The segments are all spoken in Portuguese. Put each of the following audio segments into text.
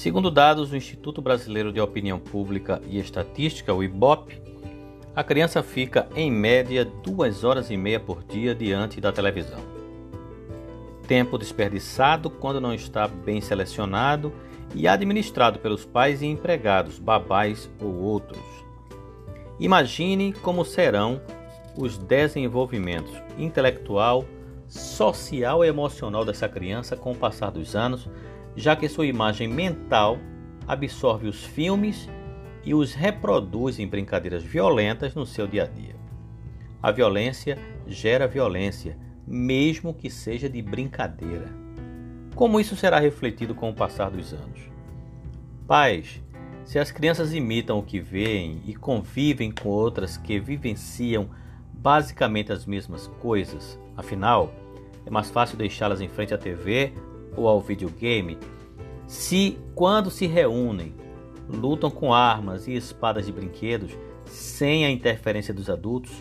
Segundo dados do Instituto Brasileiro de Opinião Pública e Estatística, o IBOP, a criança fica em média duas horas e meia por dia diante da televisão. Tempo desperdiçado quando não está bem selecionado e administrado pelos pais e empregados, babás ou outros. Imagine como serão os desenvolvimentos intelectual, social e emocional dessa criança com o passar dos anos, já que sua imagem mental absorve os filmes e os reproduz em brincadeiras violentas no seu dia a dia. A violência gera violência, mesmo que seja de brincadeira. Como isso será refletido com o passar dos anos? Pais, se as crianças imitam o que veem e convivem com outras que vivenciam basicamente as mesmas coisas, afinal, é mais fácil deixá-las em frente à TV ou ao videogame se, quando se reúnem, lutam com armas e espadas de brinquedos sem a interferência dos adultos,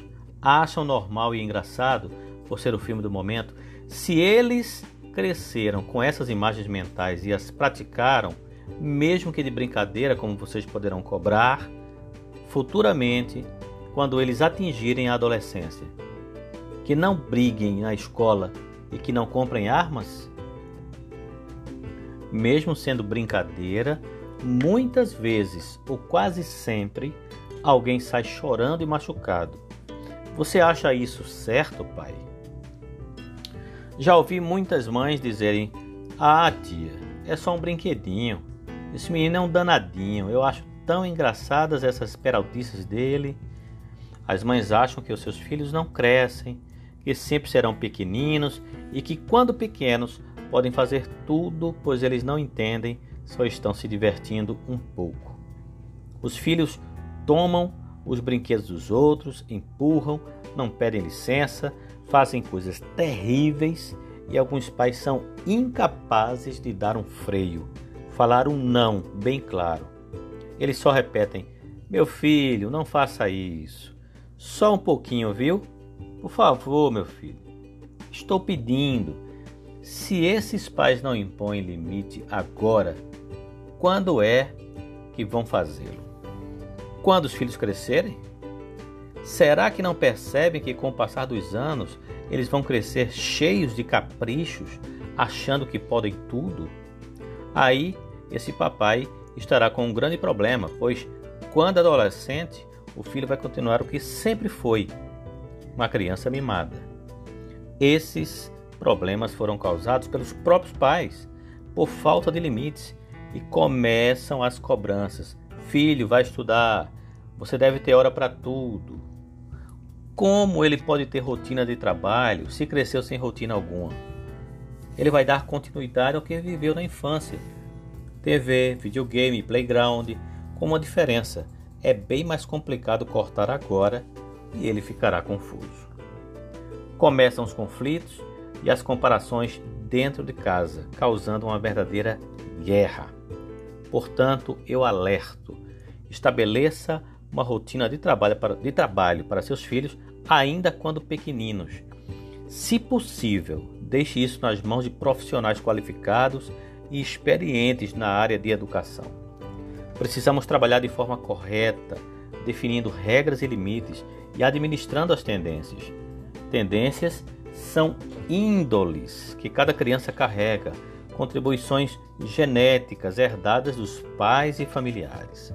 acham normal e engraçado por ser o filme do momento, se eles cresceram com essas imagens mentais e as praticaram, mesmo que de brincadeira, como vocês poderão cobrar, futuramente, quando eles atingirem a adolescência, que não briguem na escola e que não comprem armas? Mesmo sendo brincadeira, muitas vezes ou quase sempre alguém sai chorando e machucado. Você acha isso certo, pai? Já ouvi muitas mães dizerem: Ah, tia, é só um brinquedinho. Esse menino é um danadinho. Eu acho tão engraçadas essas peraltices dele. As mães acham que os seus filhos não crescem, que sempre serão pequeninos e que, quando pequenos, podem fazer tudo, pois eles não entendem, só estão se divertindo um pouco. Os filhos tomam os brinquedos dos outros, empurram, não pedem licença, fazem coisas terríveis e alguns pais são incapazes de dar um freio, falar um não bem claro. Eles só repetem: Meu filho, não faça isso. Só um pouquinho, viu? Por favor, meu filho. Estou pedindo. Se esses pais não impõem limite agora, quando é que vão fazê-lo? Quando os filhos crescerem? Será que não percebem que com o passar dos anos eles vão crescer cheios de caprichos, achando que podem tudo? Aí esse papai estará com um grande problema, pois quando adolescente o filho vai continuar o que sempre foi, uma criança mimada. Esses problemas foram causados pelos próprios pais, por falta de limites, e começam as cobranças. Filho, vai estudar, você deve ter hora para tudo. Como ele pode ter rotina de trabalho se cresceu sem rotina alguma? Ele vai dar continuidade ao que viveu na infância. TV, videogame, playground, com uma diferença é bem mais complicado cortar agora e ele ficará confuso. Começam os conflitos e as comparações dentro de casa, causando uma verdadeira guerra. Portanto, eu alerto: estabeleça uma rotina de trabalho para, de trabalho para seus filhos, ainda quando pequeninos. Se possível, deixe isso nas mãos de profissionais qualificados e experientes na área de educação. Precisamos trabalhar de forma correta, definindo regras e limites e administrando as tendências. Tendências são índoles que cada criança carrega, contribuições genéticas herdadas dos pais e familiares.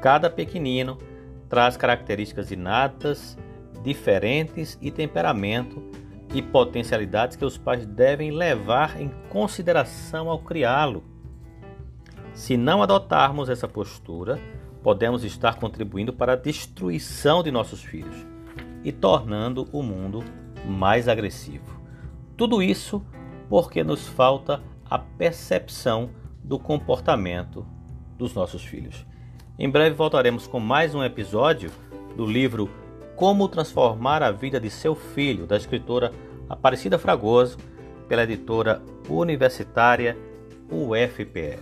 Cada pequenino traz características inatas, diferentes e temperamento e potencialidades que os pais devem levar em consideração ao criá-lo. Se não adotarmos essa postura, podemos estar contribuindo para a destruição de nossos filhos e tornando o mundo mais agressivo. Tudo isso porque nos falta a percepção do comportamento dos nossos filhos. Em breve voltaremos com mais um episódio do livro Como Transformar a Vida de Seu Filho, da escritora Aparecida Fragoso, pela editora universitária UFPE.